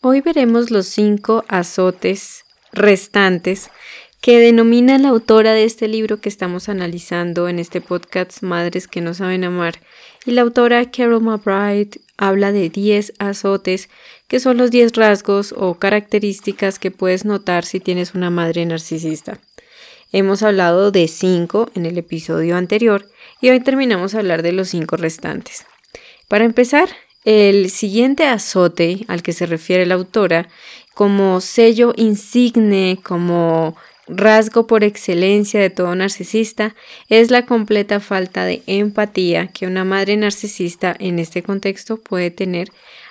Hoy veremos los cinco azotes restantes que denomina la autora de este libro que estamos analizando en este podcast Madres que no saben amar. Y la autora Carol McBride habla de 10 azotes que son los 10 rasgos o características que puedes notar si tienes una madre narcisista. Hemos hablado de 5 en el episodio anterior y hoy terminamos a hablar de los 5 restantes. Para empezar, el siguiente azote al que se refiere la autora como sello insigne, como rasgo por excelencia de todo narcisista es la completa falta de empatía que una madre narcisista en este contexto puede tener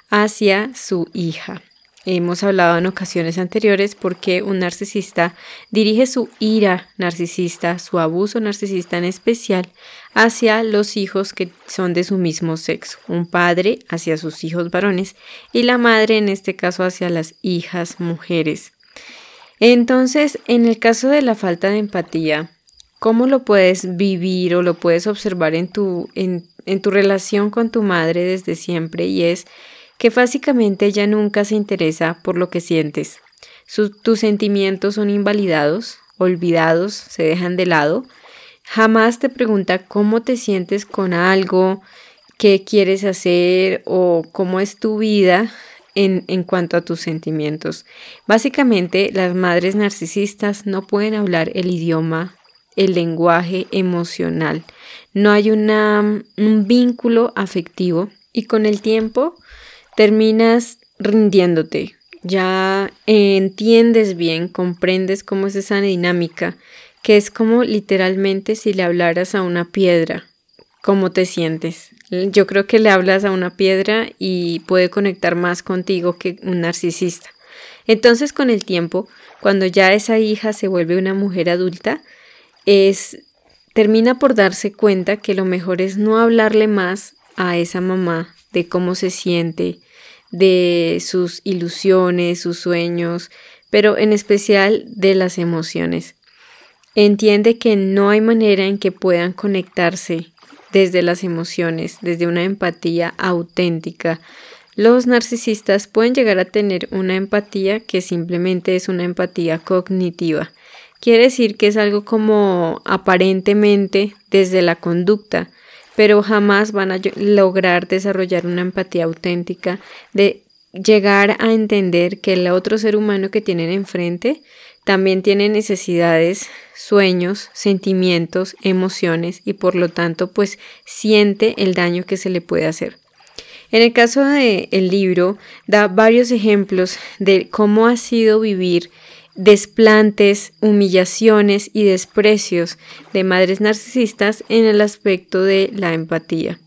hacia su hija. Hemos hablado en ocasiones anteriores porque un narcisista dirige su ira narcisista, su abuso narcisista en especial, hacia los hijos que son de su mismo sexo, un padre hacia sus hijos varones y la madre en este caso hacia las hijas mujeres. Entonces, en el caso de la falta de empatía, ¿cómo lo puedes vivir o lo puedes observar en tu, en, tu relación con tu madre desde siempre? Y es que básicamente ella nunca se interesa por lo que sientes. tus sentimientos son invalidados, olvidados, se dejan de lado. Jamás te pregunta cómo te sientes con algo, qué quieres hacer o cómo es tu vida en, cuanto a tus sentimientos. Básicamente, las madres narcisistas no pueden hablar el idioma, el lenguaje emocional. No hay una, un vínculo afectivo y con el tiempo terminas rindiéndote. Ya entiendes bien, comprendes cómo es esa dinámica, que es como literalmente si le hablaras a una piedra, cómo te sientes. Yo creo que le hablas a una piedra y puede conectar más contigo que un narcisista. Entonces con el tiempo, cuando ya esa hija se vuelve una mujer adulta, es termina por darse cuenta que lo mejor es no hablarle más a esa mamá de cómo se siente, de sus ilusiones, sus sueños, pero en especial de las emociones. Entiende que no hay manera en que puedan conectarse desde las emociones, desde una empatía auténtica. Los narcisistas pueden llegar a tener una empatía que simplemente es una empatía cognitiva. Quiere decir que es algo como aparentemente desde la conducta, pero jamás van a lograr desarrollar una empatía auténtica de llegar a entender que el otro ser humano que tienen enfrente también tiene necesidades, sueños, sentimientos, emociones y por lo tanto pues siente el daño que se le puede hacer. En el caso del el libro da varios ejemplos de cómo ha sido vivir desplantes, humillaciones y desprecios de madres narcisistas en el aspecto de la empatía.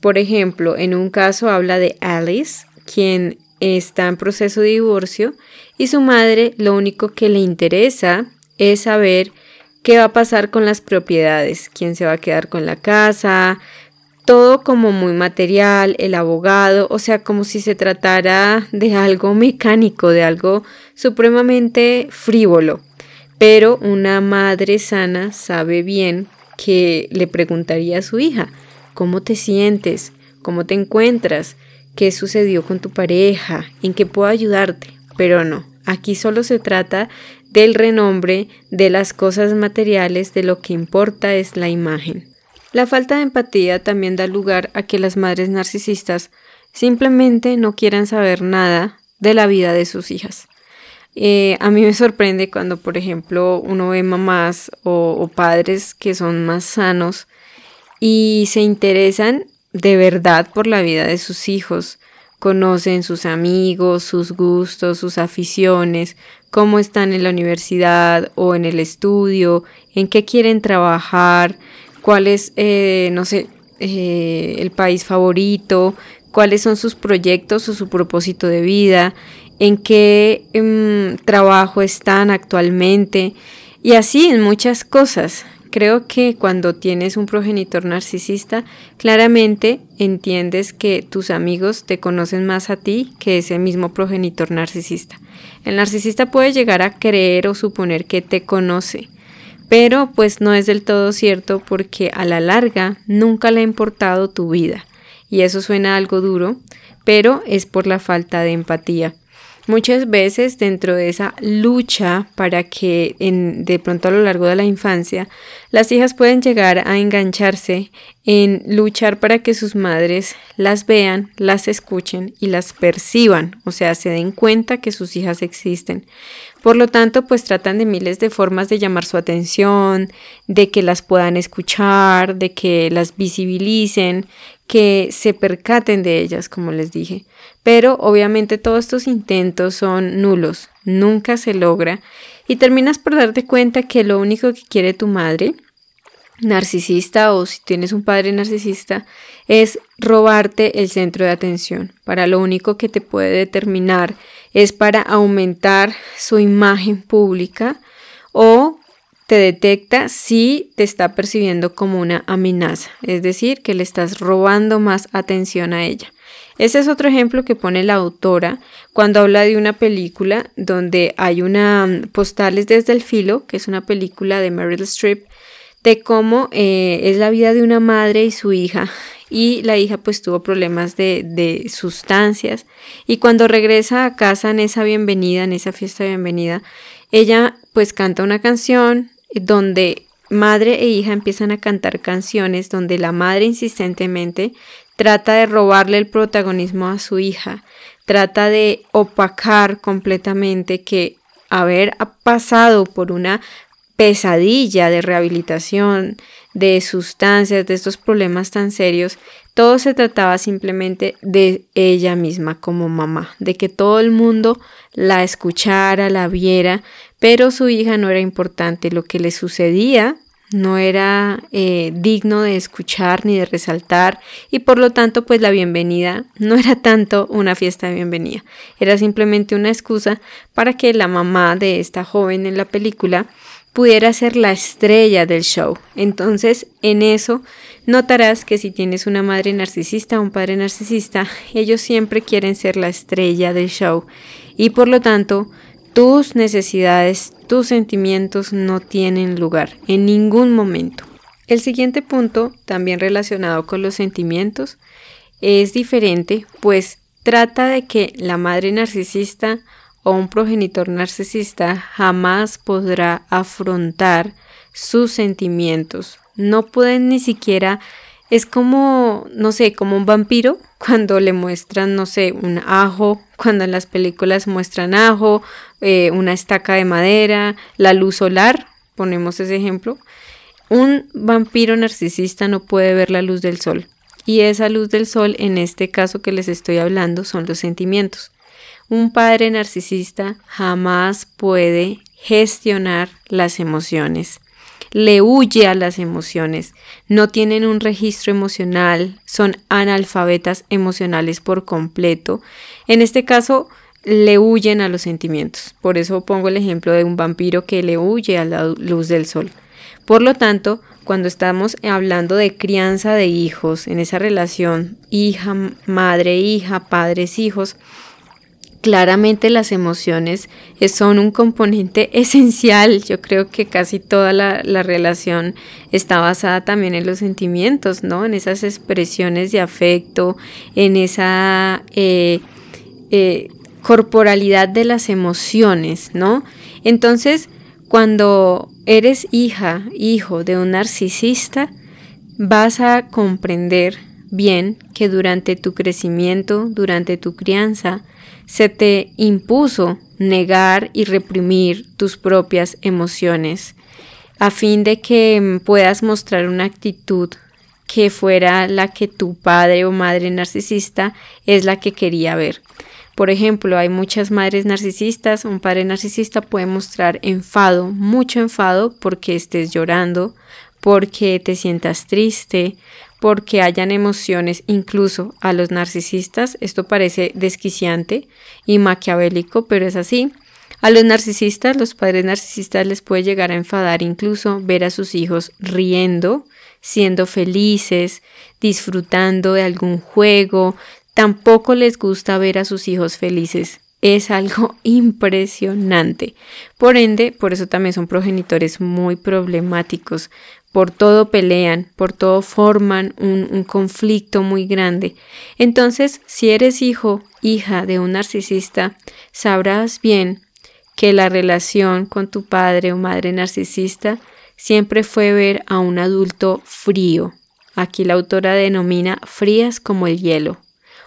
Por ejemplo, en un caso habla de Alice, quien está en proceso de divorcio y su madre lo único que le interesa es saber qué va a pasar con las propiedades, quién se va a quedar con la casa, todo como muy material, el abogado, o sea, como si se tratara de algo mecánico, de algo supremamente frívolo. Pero una madre sana sabe bien que le preguntaría a su hija, ¿cómo te sientes? ¿Cómo te encuentras? qué sucedió con tu pareja, en qué puedo ayudarte, pero no, aquí solo se trata del renombre, de las cosas materiales, de lo que importa es la imagen. La falta de empatía también da lugar a que las madres narcisistas simplemente no quieran saber nada de la vida de sus hijas. Eh, a mí me sorprende cuando, por ejemplo, uno ve mamás o, o padres que son más sanos y se interesan de verdad por la vida de sus hijos, conocen sus amigos, sus gustos, sus aficiones, cómo están en la universidad o en el estudio, en qué quieren trabajar, cuál es, eh, no sé, eh, el país favorito, cuáles son sus proyectos o su propósito de vida, en qué em, trabajo están actualmente y así en muchas cosas. Creo que cuando tienes un progenitor narcisista, claramente entiendes que tus amigos te conocen más a ti que ese mismo progenitor narcisista. El narcisista puede llegar a creer o suponer que te conoce, pero pues no es del todo cierto porque a la larga nunca le ha importado tu vida. Y eso suena algo duro, pero es por la falta de empatía. Muchas veces dentro de esa lucha para que en, de pronto a lo largo de la infancia las hijas pueden llegar a engancharse en luchar para que sus madres las vean, las escuchen y las perciban, o sea, se den cuenta que sus hijas existen. Por lo tanto, pues tratan de miles de formas de llamar su atención, de que las puedan escuchar, de que las visibilicen, que se percaten de ellas, como les dije. Pero obviamente todos estos intentos son nulos, nunca se logra y terminas por darte cuenta que lo único que quiere tu madre narcisista o si tienes un padre narcisista es robarte el centro de atención. Para lo único que te puede determinar es para aumentar su imagen pública o te detecta si te está percibiendo como una amenaza, es decir, que le estás robando más atención a ella. Ese es otro ejemplo que pone la autora cuando habla de una película donde hay una mm, postales desde el filo, que es una película de Meryl Streep, de cómo eh, es la vida de una madre y su hija y la hija pues tuvo problemas de, de, sustancias y cuando regresa a casa en esa bienvenida, en esa fiesta de bienvenida, ella pues canta una canción donde madre e hija empiezan a cantar canciones donde la madre insistentemente trata de robarle el protagonismo a su hija, trata de opacar completamente que haber pasado por una pesadilla de rehabilitación, de sustancias, de estos problemas tan serios, todo se trataba simplemente de ella misma como mamá, de que todo el mundo la escuchara, la viera, pero su hija no era importante. Lo que le sucedía no era eh, digno de escuchar ni de resaltar y por lo tanto pues la bienvenida no era tanto una fiesta de bienvenida, era simplemente una excusa para que la mamá de esta joven en la película pudiera ser la estrella del show. Entonces en eso notarás que si tienes una madre narcisista o un padre narcisista, ellos siempre quieren ser la estrella del show y por lo tanto tus necesidades, tus sentimientos no tienen lugar en ningún momento. El siguiente punto, también relacionado con los sentimientos, es diferente, pues trata de que la madre narcisista o un progenitor narcisista jamás podrá afrontar sus sentimientos. No pueden ni siquiera, es como, no sé, como un vampiro cuando le muestran, no sé, un ajo, cuando en las películas muestran ajo eh, una estaca de madera, la luz solar, ponemos ese ejemplo. Un vampiro narcisista no puede ver la luz del sol. Y esa luz del sol, en este caso que les estoy hablando, son los sentimientos. Un padre narcisista jamás puede gestionar las emociones. Le huye a las emociones, no tienen un registro emocional, son analfabetas emocionales por completo. En este caso, le huyen a los sentimientos. Por eso pongo el ejemplo de un vampiro que le huye a la luz del sol. Por lo tanto, cuando estamos hablando de crianza de hijos, en esa relación hija, madre, hija, padres, hijos, claramente las emociones son un componente esencial. Yo creo que casi toda la, relación está basada también en los sentimientos, ¿no? En esas expresiones de afecto, en esa eh, eh, corporalidad de las emociones, ¿no? Entonces, cuando eres hija, hijo de un narcisista, vas a comprender bien que durante tu crecimiento, durante tu crianza, se te impuso negar y reprimir tus propias emociones, a fin de que puedas mostrar una actitud que fuera la que tu padre o madre narcisista es la que quería ver. Por ejemplo, hay muchas madres narcisistas, un padre narcisista puede mostrar enfado, mucho enfado porque estés llorando, porque te sientas triste, porque hayan emociones incluso a los narcisistas. Esto parece desquiciante y maquiavélico, pero es así. A los narcisistas, los padres narcisistas les puede llegar a enfadar incluso ver a sus hijos riendo, siendo felices, disfrutando de algún juego, Tampoco les gusta ver a sus hijos felices. Es algo impresionante. Por ende, por eso también son progenitores muy problemáticos, por todo pelean, por todo forman un, conflicto muy grande. Entonces, si eres hijo, hija de un narcisista, sabrás bien que la relación con tu padre o madre narcisista siempre fue ver a un adulto frío. Aquí la autora denomina frías como el hielo,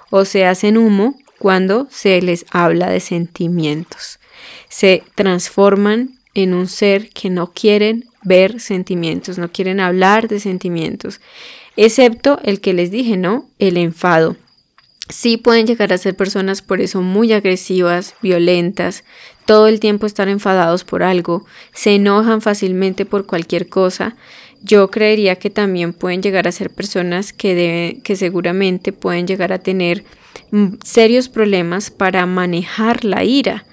o se hacen humo cuando se les habla de sentimientos. Se transforman en un ser que no quieren ver sentimientos, no quieren hablar de sentimientos, excepto el que les dije, ¿no? El enfado. Sí pueden llegar a ser personas por eso muy agresivas, violentas, todo el tiempo estar enfadados por algo, se enojan fácilmente por cualquier cosa. Yo creería que también pueden llegar a ser personas que, que seguramente pueden llegar a tener mm, serios problemas para manejar la ira.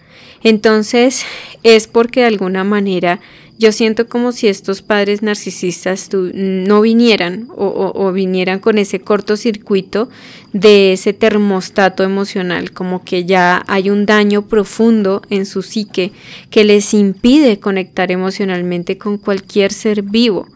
Entonces es porque de alguna manera yo siento como si estos padres narcisistas no vinieran o, vinieran con ese cortocircuito de ese termostato emocional, como que ya hay un daño profundo en su psique que les impide conectar emocionalmente con cualquier ser vivo.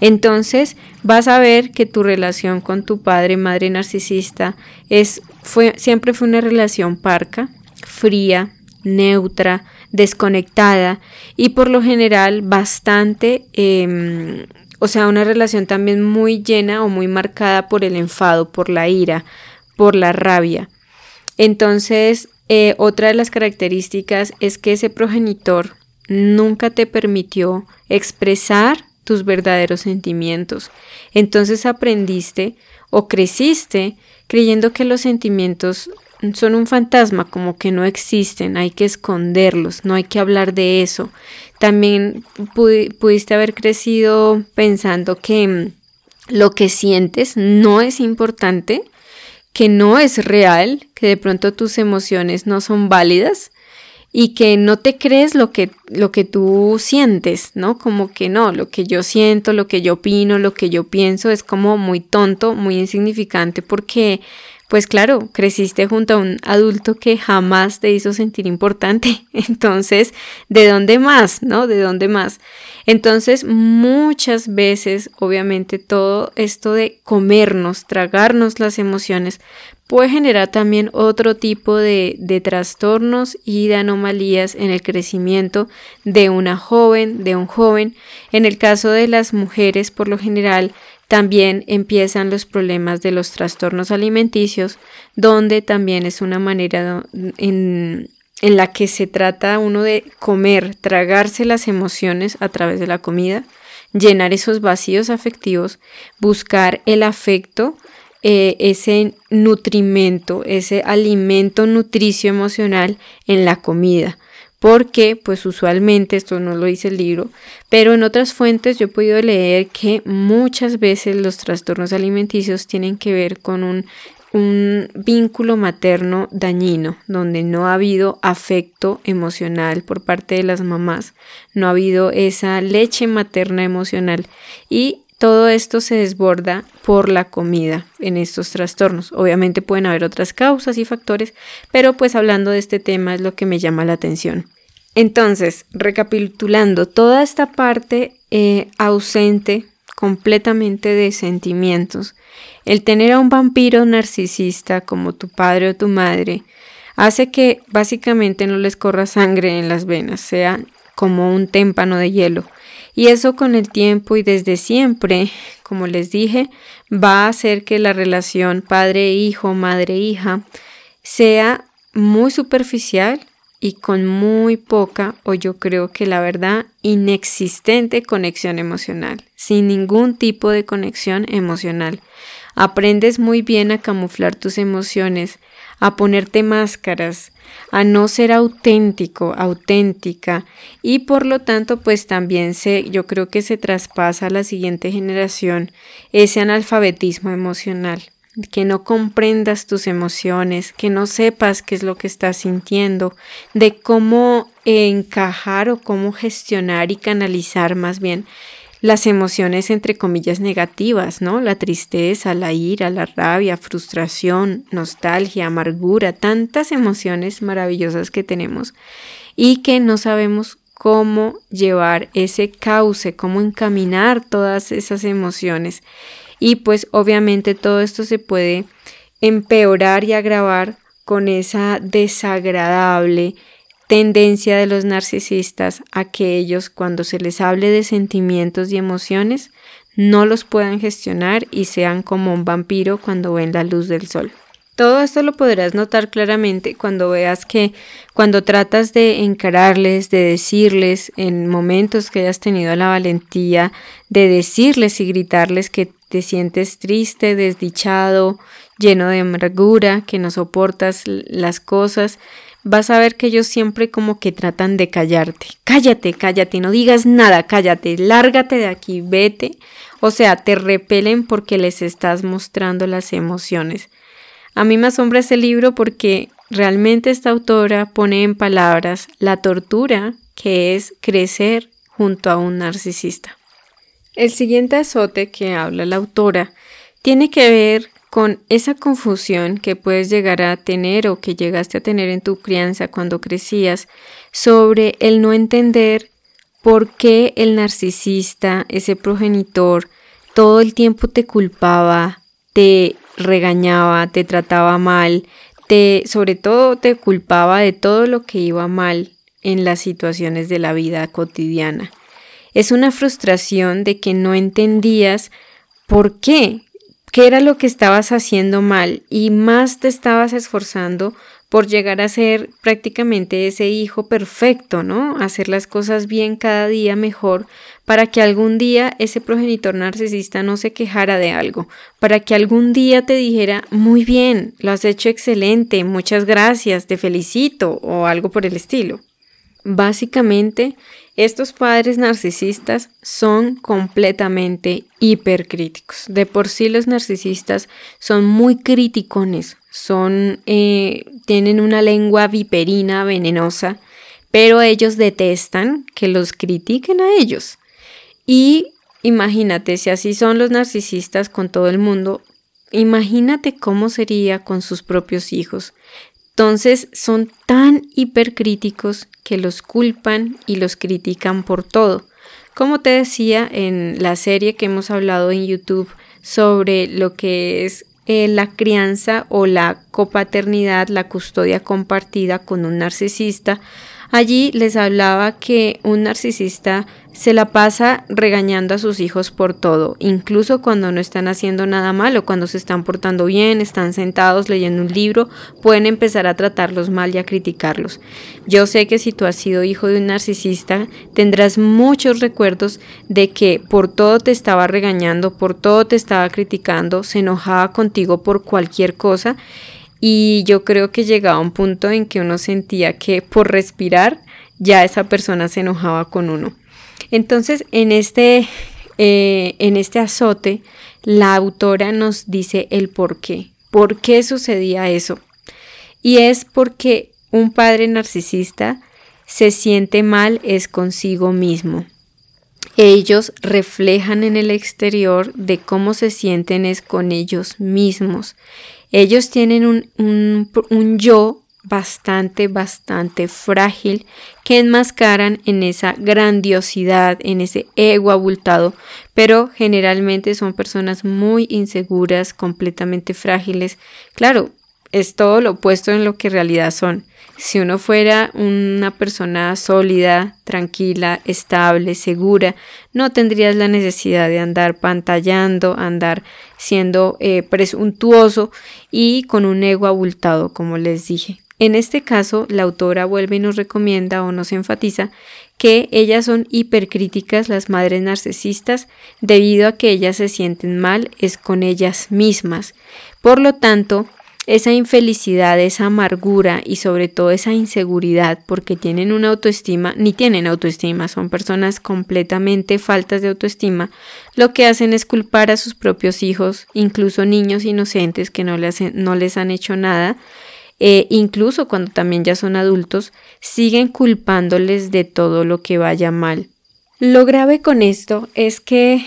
Entonces vas a ver que tu relación con tu padre, madre narcisista, es, fue, siempre fue una relación parca, fría, neutra, desconectada y por lo general bastante, em, o sea, una relación también muy llena o muy marcada por el enfado, por la ira, por la rabia. Entonces, eh, otra de las características es que ese progenitor nunca te permitió expresar tus verdaderos sentimientos. Entonces aprendiste o creciste creyendo que los sentimientos son un fantasma, como que no existen, hay que esconderlos, no hay que hablar de eso. También pudiste haber crecido pensando que mm, lo que sientes no es importante, que no es real, que de pronto tus emociones no son válidas y que no te crees lo que, lo que tú sientes, ¿no? Como que no, lo que yo siento, lo que yo opino, lo que yo pienso es como muy tonto, muy insignificante porque pues claro, creciste junto a un adulto que jamás te hizo sentir importante. Entonces, ¿de dónde más? ¿No? ¿De dónde más? Entonces, muchas veces, obviamente, todo esto de comernos, tragarnos las emociones, puede generar también otro tipo de, de, trastornos y de anomalías en el crecimiento de una joven, de un joven. En el caso de las mujeres, por lo general, también empiezan los problemas de los trastornos alimenticios, donde también es una manera en, en la que se trata uno de comer, tragarse las emociones a través de la comida, llenar esos vacíos afectivos, buscar el afecto, eh, ese nutrimento, ese alimento nutricio emocional en la comida. Porque pues usualmente esto no lo dice el libro, pero en otras fuentes yo he podido leer que muchas veces los trastornos alimenticios tienen que ver con un, un vínculo materno dañino, donde no ha habido afecto emocional por parte de las mamás, no ha habido esa leche materna emocional. Y todo esto se desborda por la comida en estos trastornos. Obviamente pueden haber otras causas y factores, pero pues hablando de este tema es lo que me llama la atención. Entonces, recapitulando, toda esta parte eh, ausente completamente de sentimientos, el tener a un vampiro narcisista como tu padre o tu madre, hace que básicamente no les corra sangre en las venas, sea como un témpano de hielo. Y eso con el tiempo y desde siempre, como les dije, va a hacer que la relación padre-hijo, madre-hija sea muy superficial y con muy poca, o yo creo que la verdad, inexistente conexión emocional, sin ningún tipo de conexión emocional. Aprendes muy bien a camuflar tus emociones, a ponerte máscaras, a no ser auténtico, auténtica. Y por lo tanto pues también se yo creo que se traspasa a la siguiente generación ese analfabetismo emocional que no comprendas tus emociones, que no sepas qué es lo que estás sintiendo, de cómo encajar o cómo gestionar y canalizar más bien las emociones entre comillas negativas, ¿no? La tristeza, la ira, la rabia, frustración, nostalgia, amargura, tantas emociones maravillosas que tenemos y que no sabemos cómo llevar ese cauce, cómo encaminar todas esas emociones. Y pues obviamente todo esto se puede empeorar y agravar con esa desagradable tendencia de los narcisistas a que ellos cuando se les hable de sentimientos y emociones no los puedan gestionar y sean como un vampiro cuando ven la luz del sol. Todo esto lo podrás notar claramente cuando veas que cuando tratas de encararles, de decirles en momentos que hayas tenido la valentía de decirles y gritarles que te sientes triste, desdichado, lleno de amargura, que no soportas las cosas, vas a ver que ellos siempre como que tratan de callarte. Cállate, cállate, no digas nada, cállate, lárgate de aquí, vete. O sea, te repelen porque les estás mostrando las emociones. A mí me asombra ese libro porque realmente esta autora pone en palabras la tortura que es crecer junto a un narcisista. El siguiente azote que habla la autora tiene que ver con esa confusión que puedes llegar a tener o que llegaste a tener en tu crianza cuando crecías sobre el no entender por qué el narcisista, ese progenitor, todo el tiempo te culpaba, te regañaba, te trataba mal, te, sobre todo te culpaba de todo lo que iba mal en las situaciones de la vida cotidiana. Es una frustración de que no entendías por qué, qué era lo que estabas haciendo mal y más te estabas esforzando por llegar a ser prácticamente ese hijo perfecto, ¿no? Hacer las cosas bien cada día mejor para que algún día ese progenitor narcisista no se quejara de algo, para que algún día te dijera, muy bien, lo has hecho excelente, muchas gracias, te felicito o algo por el estilo. Básicamente, estos padres narcisistas son completamente hipercríticos. De por sí los narcisistas son muy criticones, son, eh, tienen una lengua viperina venenosa, pero ellos detestan que los critiquen a ellos. Y imagínate, si así son los narcisistas con todo el mundo, imagínate cómo sería con sus propios hijos. Entonces son tan hipercríticos que los culpan y los critican por todo. Como te decía en la serie que hemos hablado en YouTube sobre lo que es eh, la crianza o la copaternidad, la custodia compartida con un narcisista, allí les hablaba que un narcisista se la pasa regañando a sus hijos por todo, incluso cuando no están haciendo nada malo, cuando se están portando bien, están sentados leyendo un libro, pueden empezar a tratarlos mal y a criticarlos. Yo sé que si tú has sido hijo de un narcisista, tendrás muchos recuerdos de que por todo te estaba regañando, por todo te estaba criticando, se enojaba contigo por cualquier cosa y yo creo que llegaba un punto en que uno sentía que por respirar ya esa persona se enojaba con uno. Entonces, en este, eh, en este azote, la autora nos dice el por qué. ¿Por qué sucedía eso? Y es porque un padre narcisista se siente mal es consigo mismo. Ellos reflejan en el exterior de cómo se sienten es con ellos mismos. Ellos tienen un, un, yo bastante, bastante frágil que enmascaran en esa grandiosidad, en ese ego abultado, pero generalmente son personas muy inseguras, completamente frágiles. Claro, es todo lo opuesto en lo que en realidad son. Si uno fuera una persona sólida, tranquila, estable, segura, no tendrías la necesidad de andar pantallando, andar siendo eh, presuntuoso y con un ego abultado, como les dije. En este caso, la autora vuelve y nos recomienda o nos enfatiza que ellas son hipercríticas, las madres narcisistas, debido a que ellas se sienten mal es con ellas mismas. Por lo tanto, esa infelicidad, esa amargura y sobre todo esa inseguridad porque tienen una autoestima, ni tienen autoestima, son personas completamente faltas de autoestima, lo que hacen es culpar a sus propios hijos, incluso niños inocentes que no les, no les han hecho nada, e incluso cuando también ya son adultos, siguen culpándoles de todo lo que vaya mal. Lo grave con esto es que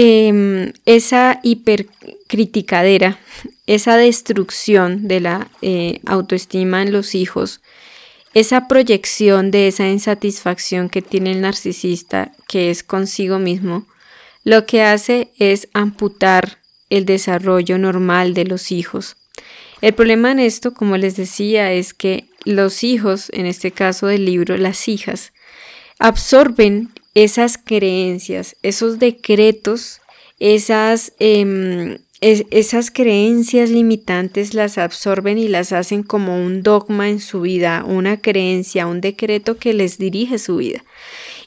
em, esa hipercriticadera, esa destrucción de la eh, autoestima en los hijos, esa proyección de esa insatisfacción que tiene el narcisista, que es consigo mismo, lo que hace es amputar el desarrollo normal de los hijos. El problema en esto, como les decía, es que los hijos, en este caso del libro, las hijas, absorben esas creencias, esos decretos, esas, em, esas creencias limitantes las absorben y las hacen como un dogma en su vida, una creencia, un decreto que les dirige su vida.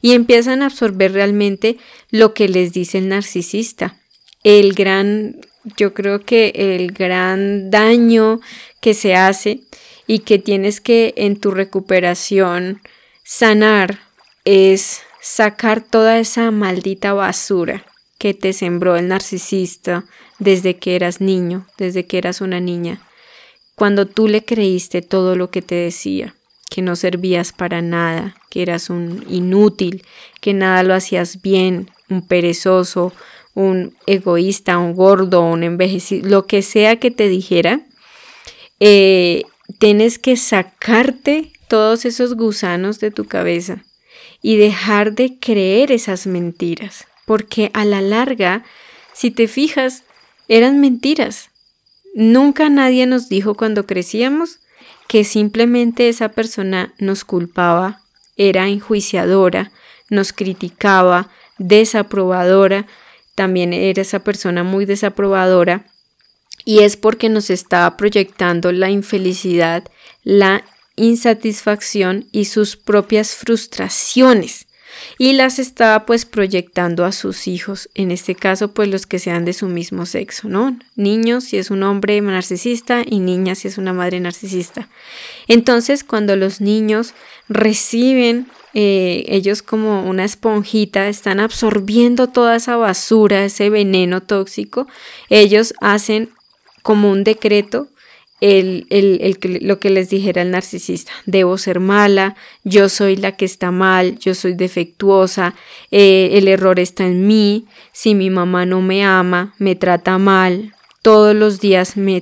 Y empiezan a absorber realmente lo que les dice el narcisista. El gran, yo creo que el gran daño que se hace y que tienes que en tu recuperación sanar es sacar toda esa maldita basura que te sembró el narcisista desde que eras niño, desde que eras una niña, cuando tú le creíste todo lo que te decía, que no servías para nada, que eras un inútil, que nada lo hacías bien, un perezoso, un egoísta, un gordo, un envejecido, lo que sea que te dijera, eh, tienes que sacarte todos esos gusanos de tu cabeza y dejar de creer esas mentiras, porque a la larga, si te fijas, eran mentiras. Nunca nadie nos dijo cuando crecíamos que simplemente esa persona nos culpaba, era enjuiciadora, nos criticaba, desaprobadora, también era esa persona muy desaprobadora y es porque nos estaba proyectando la infelicidad, la insatisfacción y sus propias frustraciones y las estaba pues proyectando a sus hijos, en este caso pues los que sean de su mismo sexo, ¿no? Niños si es un hombre narcisista y niñas si es una madre narcisista. Entonces cuando los niños reciben eh, ellos como una esponjita están absorbiendo toda esa basura, ese veneno tóxico, ellos hacen como un decreto el, lo que les dijera el narcisista. Debo ser mala, yo soy la que está mal, yo soy defectuosa, eh, el error está en mí, si mi mamá no me ama, me trata mal, todos los días me,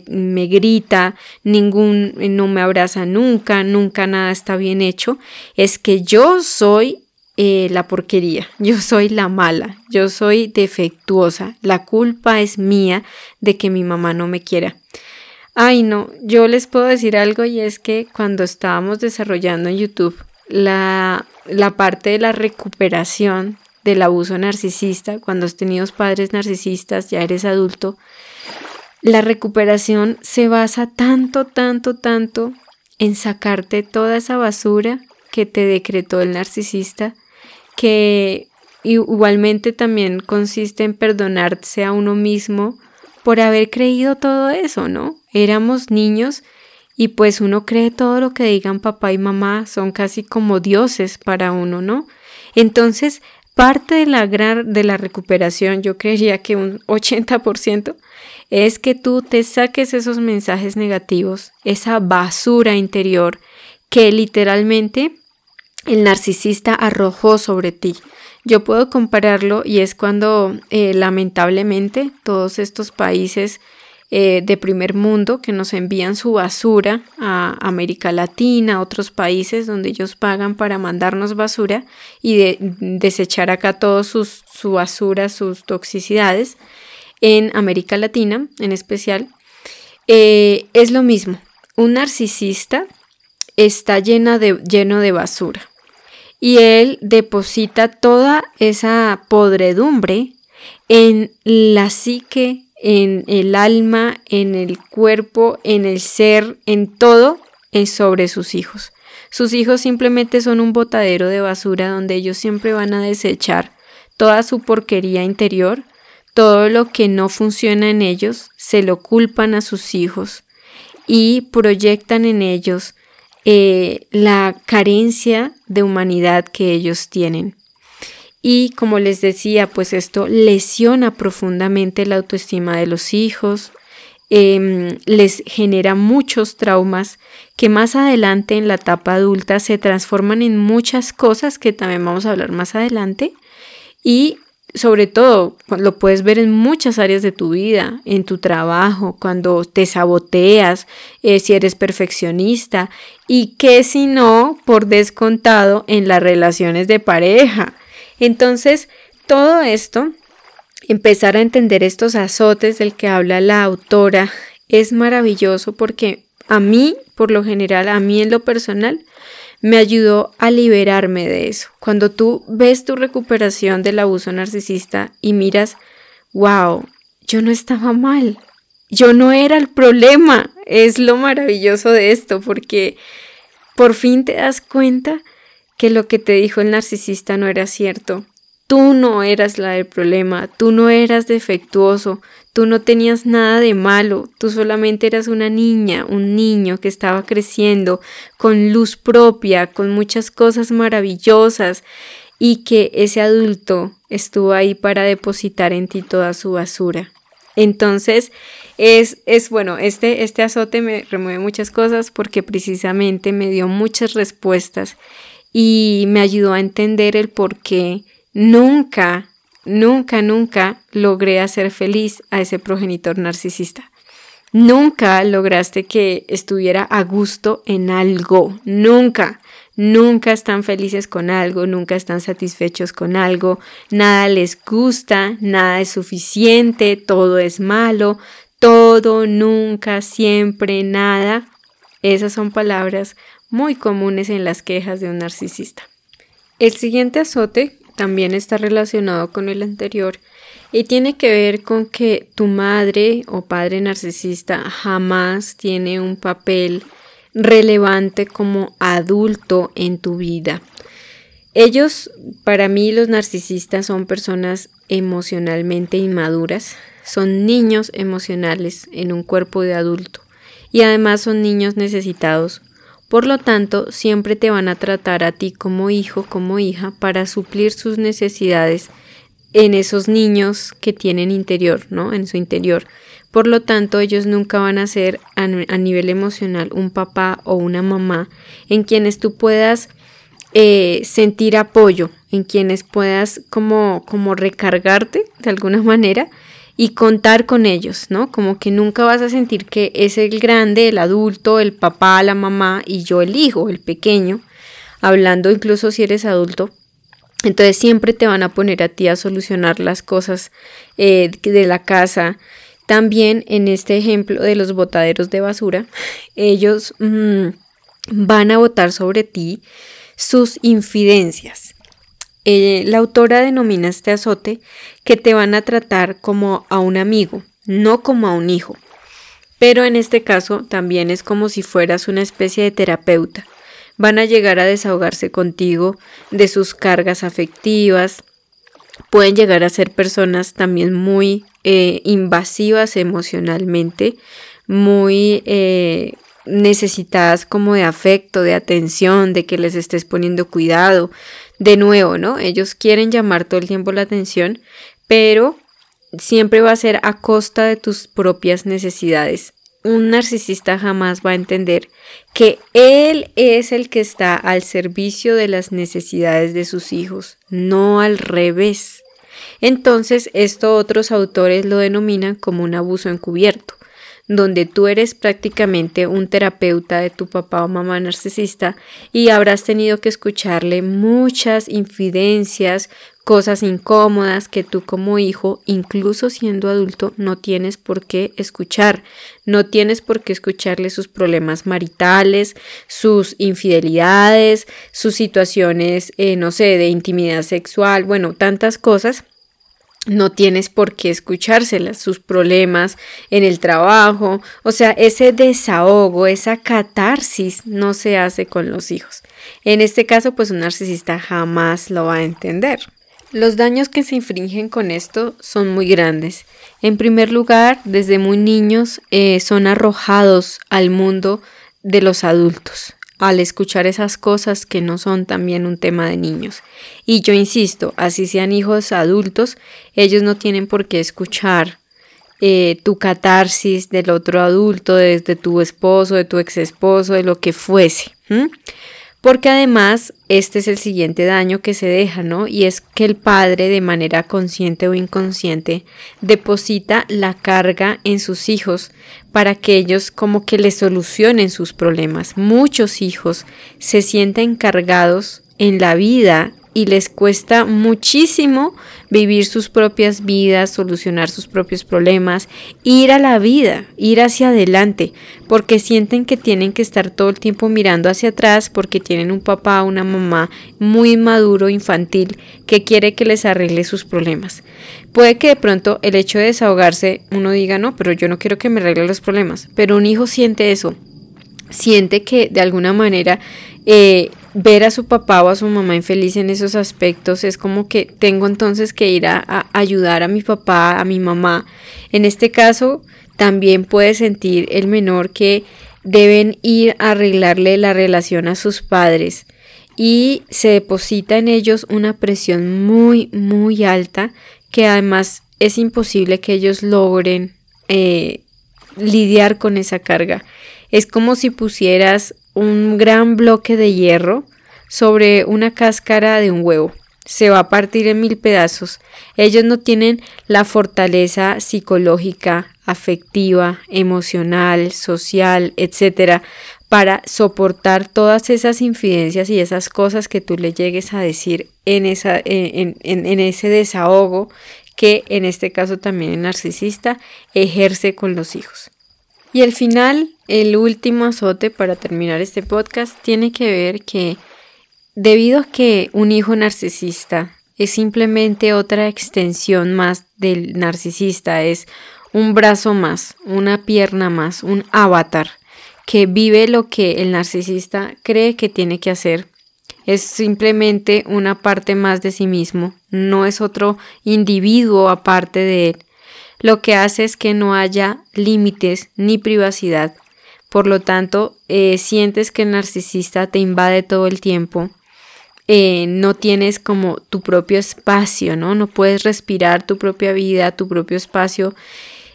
grita, ningún, no me abraza nunca, nunca nada está bien hecho, es que yo soy eh, la porquería, yo soy la mala, yo soy defectuosa, la culpa es mía de que mi mamá no me quiera. Ay, no, yo les puedo decir algo y es que cuando estábamos desarrollando en YouTube la, la parte de la recuperación del abuso narcisista, cuando has tenido padres narcisistas, ya eres adulto, la recuperación se basa tanto, tanto, tanto en sacarte toda esa basura que te decretó el narcisista, que igualmente también consiste en perdonarse a uno mismo por haber creído todo eso, ¿no? Éramos niños y pues uno cree todo lo que digan papá y mamá, son casi como dioses para uno, ¿no? Entonces, parte de la, gran, de la recuperación, yo creería que un 80%, es que tú te saques esos mensajes negativos, esa basura interior que literalmente el narcisista arrojó sobre ti. Yo puedo compararlo y es cuando eh, lamentablemente todos estos países eh, de primer mundo que nos envían su basura a América Latina, a otros países donde ellos pagan para mandarnos basura y de, desechar acá toda su basura, sus toxicidades, en América Latina en especial, eh, es lo mismo. Un narcisista está llena de, lleno de basura y él deposita toda esa podredumbre en la psique, en el alma, en el cuerpo, en el ser, en todo, es sobre sus hijos. Sus hijos simplemente son un botadero de basura donde ellos siempre van a desechar toda su porquería interior, todo lo que no funciona en ellos, se lo culpan a sus hijos y proyectan en ellos eh, la carencia de humanidad que ellos tienen. Y como les decía, pues esto lesiona profundamente la autoestima de los hijos, em, les genera muchos traumas que más adelante en la etapa adulta se transforman en muchas cosas que también vamos a hablar más adelante y sobre todo lo puedes ver en muchas áreas de tu vida, en tu trabajo, cuando te saboteas, eh, si eres perfeccionista y que si no, por descontado, en las relaciones de pareja. Entonces, todo esto, empezar a entender estos azotes del que habla la autora, es maravilloso porque a mí, por lo general, a mí en lo personal, me ayudó a liberarme de eso. Cuando tú ves tu recuperación del abuso narcisista y miras, wow, yo no estaba mal, yo no era el problema, es lo maravilloso de esto, porque por fin te das cuenta que lo que te dijo el narcisista no era cierto. Tú no eras la del problema, tú no eras defectuoso, Tú no tenías nada de malo, tú solamente eras una niña, un niño que estaba creciendo con luz propia, con muchas cosas maravillosas y que ese adulto estuvo ahí para depositar en ti toda su basura. Entonces, es, es bueno, este, este azote me remueve muchas cosas porque precisamente me dio muchas respuestas y me ayudó a entender el por qué nunca Nunca, nunca logré hacer feliz a ese progenitor narcisista. Nunca lograste que estuviera a gusto en algo. Nunca. Nunca están felices con algo, nunca están satisfechos con algo, nada les gusta, nada es suficiente, todo es malo, todo, nunca, siempre, nada. Esas son palabras muy comunes en las quejas de un narcisista. El siguiente azote también está relacionado con el anterior y tiene que ver con que tu madre o padre narcisista jamás tiene un papel relevante como adulto en tu vida. Ellos, para mí, los narcisistas son personas emocionalmente inmaduras, son niños emocionales en un cuerpo de adulto y además son niños necesitados por lo tanto, siempre te van a tratar a ti como hijo, como hija, para suplir sus necesidades en esos niños que tienen interior, ¿no? En su interior. Por lo tanto, ellos nunca van a ser a, nivel emocional un papá o una mamá en quienes tú puedas eh, sentir apoyo, en quienes puedas como, como recargarte de alguna manera y contar con ellos, ¿no? Como que nunca vas a sentir que es el grande, el adulto, el papá, la mamá y yo el hijo, el pequeño, hablando incluso si eres adulto. Entonces siempre te van a poner a ti a solucionar las cosas eh, de la casa. También en este ejemplo de los botaderos de basura, ellos mm, van a votar sobre ti sus infidencias. Eh, la autora denomina este azote que te van a tratar como a un amigo, no como a un hijo. Pero en este caso también es como si fueras una especie de terapeuta. Van a llegar a desahogarse contigo de sus cargas afectivas. Pueden llegar a ser personas también muy eh, invasivas emocionalmente, muy eh, necesitadas como de afecto, de atención, de que les estés poniendo cuidado, de nuevo, ¿no? Ellos quieren llamar todo el tiempo la atención, pero siempre va a ser a costa de tus propias necesidades. Un narcisista jamás va a entender que él es el que está al servicio de las necesidades de sus hijos, no al revés. Entonces, esto otros autores lo denominan como un abuso encubierto donde tú eres prácticamente un terapeuta de tu papá o mamá narcisista y habrás tenido que escucharle muchas infidencias, cosas incómodas que tú como hijo, incluso siendo adulto, no tienes por qué escuchar. No tienes por qué escucharle sus problemas maritales, sus infidelidades, sus situaciones, eh, no sé, de intimidad sexual, bueno, tantas cosas no tienes por qué escuchárselas, sus problemas en el trabajo, o sea, ese desahogo, esa catarsis no se hace con los hijos. En este caso, pues un narcisista jamás lo va a entender. Los daños que se infringen con esto son muy grandes. En primer lugar, desde muy niños eh, son arrojados al mundo de los adultos al escuchar esas cosas que no son también un tema de niños. Y yo insisto, así sean hijos adultos, ellos no tienen por qué escuchar eh, tu catarsis del otro adulto, desde tu esposo, de tu ex esposo, de lo que fuese. Porque además este es el siguiente daño que se deja, ¿no? Y es que el padre de manera consciente o inconsciente deposita la carga en sus hijos para que ellos como que le solucionen sus problemas. Muchos hijos se sienten cargados en la vida y les cuesta muchísimo vivir sus propias vidas, solucionar sus propios problemas, ir a la vida, ir hacia adelante, porque sienten que tienen que estar todo el tiempo mirando hacia atrás porque tienen un papá, una mamá muy maduro, infantil, que quiere que les arregle sus problemas. Puede que de pronto el hecho de desahogarse uno diga, no, pero yo no quiero que me arregle los problemas, pero un hijo siente eso, siente que de alguna manera eh, ver a su papá o a su mamá infeliz en esos aspectos es como que tengo entonces que ir a, ayudar a mi papá, a mi mamá. En este caso, también puede sentir el menor que deben ir a arreglarle la relación a sus padres y se deposita en ellos una presión muy, muy alta que además es imposible que ellos logren eh, lidiar con esa carga. Es como si pusieras un gran bloque de hierro sobre una cáscara de un huevo. Se va a partir en mil pedazos. Ellos no tienen la fortaleza psicológica, afectiva, emocional, social, etcétera, para soportar todas esas infidencias y esas cosas que tú le llegues a decir en, esa, en, en ese desahogo que en este caso también el narcisista ejerce con los hijos. Y al final, el último azote para terminar este podcast tiene que ver que debido a que un hijo narcisista es simplemente otra extensión más del narcisista, es un brazo más, una pierna más, un avatar que vive lo que el narcisista cree que tiene que hacer. Es simplemente una parte más de sí mismo, no es otro individuo aparte de él lo que hace es que no haya límites ni privacidad. Por lo tanto, eh, sientes que el narcisista te invade todo el tiempo. Eh, no tienes como tu propio espacio, ¿no? No puedes respirar tu propia vida, tu propio espacio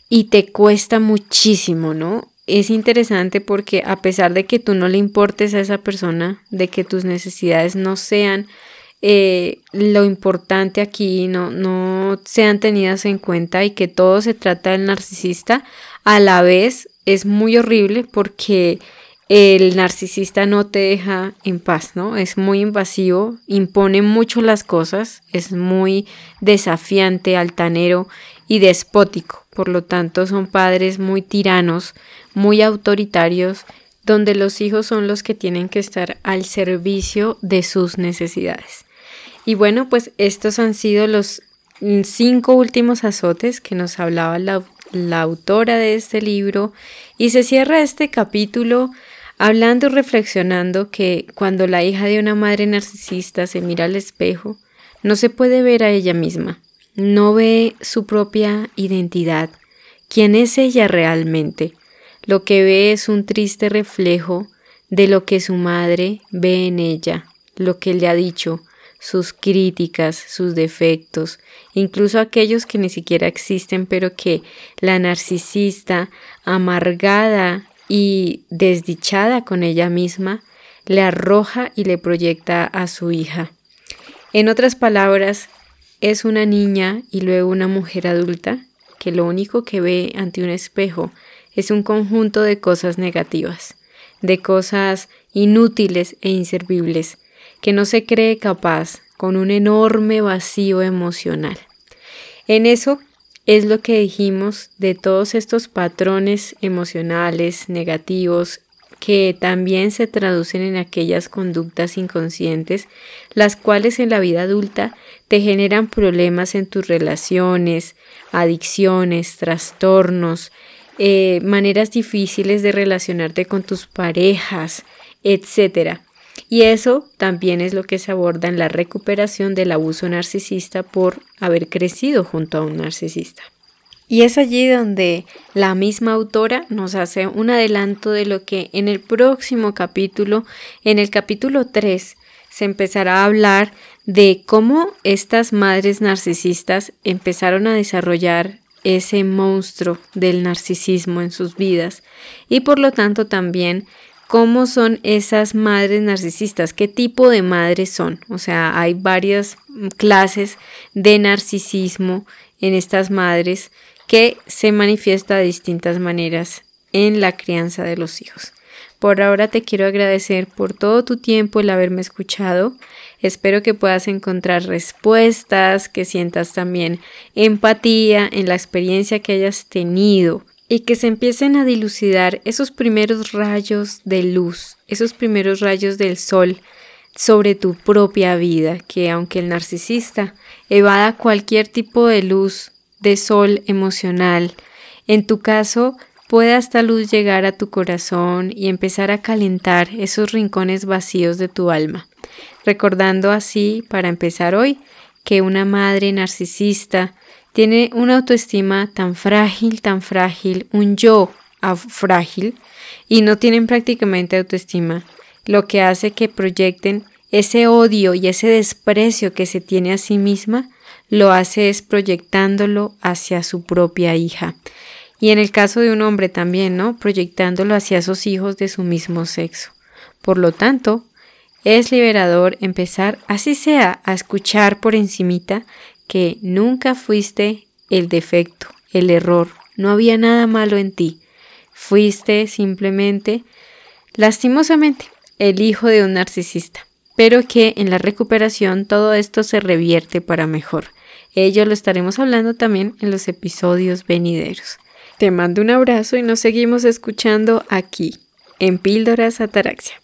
y te cuesta muchísimo, ¿no? Es interesante porque a pesar de que tú no le importes a esa persona, de que tus necesidades no sean eh, lo importante aquí no, no sean tenidas en cuenta y que todo se trata del narcisista, a la vez es muy horrible porque el narcisista no te deja en paz, ¿no? Es muy invasivo, impone mucho las cosas, es muy desafiante, altanero y despótico. Por lo tanto, son padres muy tiranos, muy autoritarios, donde los hijos son los que tienen que estar al servicio de sus necesidades. Y bueno, pues estos han sido los cinco últimos azotes que nos hablaba la, autora de este libro. Y se cierra este capítulo hablando y reflexionando que cuando la hija de una madre narcisista se mira al espejo, no se puede ver a ella misma, no ve su propia identidad, quién es ella realmente. Lo que ve es un triste reflejo de lo que su madre ve en ella, lo que le ha dicho, sus críticas, sus defectos, incluso aquellos que ni siquiera existen, pero que la narcisista, amargada y desdichada con ella misma, le arroja y le proyecta a su hija. En otras palabras, es una niña y luego una mujer adulta que lo único que ve ante un espejo es un conjunto de cosas negativas, de cosas inútiles e inservibles, que no se cree capaz, con un enorme vacío emocional. En eso es lo que dijimos de todos estos patrones emocionales negativos que también se traducen en aquellas conductas inconscientes, las cuales en la vida adulta te generan problemas en tus relaciones, adicciones, trastornos, eh, maneras difíciles de relacionarte con tus parejas, etc. Y eso también es lo que se aborda en la recuperación del abuso narcisista por haber crecido junto a un narcisista. Y es allí donde la misma autora nos hace un adelanto de lo que en el próximo capítulo, en el capítulo 3, se empezará a hablar de cómo estas madres narcisistas empezaron a desarrollar ese monstruo del narcisismo en sus vidas y por lo tanto también cómo son esas madres narcisistas, qué tipo de madres son. O sea, hay varias clases de narcisismo en estas madres que se manifiesta de distintas maneras en la crianza de los hijos. Por ahora te quiero agradecer por todo tu tiempo el haberme escuchado. Espero que puedas encontrar respuestas, que sientas también empatía en la experiencia que hayas tenido y que se empiecen a dilucidar esos primeros rayos de luz, esos primeros rayos del sol sobre tu propia vida, que aunque el narcisista evada cualquier tipo de luz, de sol emocional, en tu caso puede esta luz llegar a tu corazón y empezar a calentar esos rincones vacíos de tu alma, recordando así, para empezar hoy, que una madre narcisista tiene una autoestima tan frágil, tan frágil, un yo frágil, y no tienen prácticamente autoestima, lo que hace que proyecten ese odio y ese desprecio que se tiene a sí misma, lo hace es proyectándolo hacia su propia hija. Y en el caso de un hombre también, ¿no? Proyectándolo hacia sus hijos de su mismo sexo. Por lo tanto, es liberador empezar, así sea, a escuchar por encimita que nunca fuiste el defecto, el error, no había nada malo en ti. Fuiste simplemente, lastimosamente, el hijo de un narcisista, pero que en la recuperación todo esto se revierte para mejor. Ello lo estaremos hablando también en los episodios venideros. Te mando un abrazo y nos seguimos escuchando aquí, en Píldoras Ataraxia.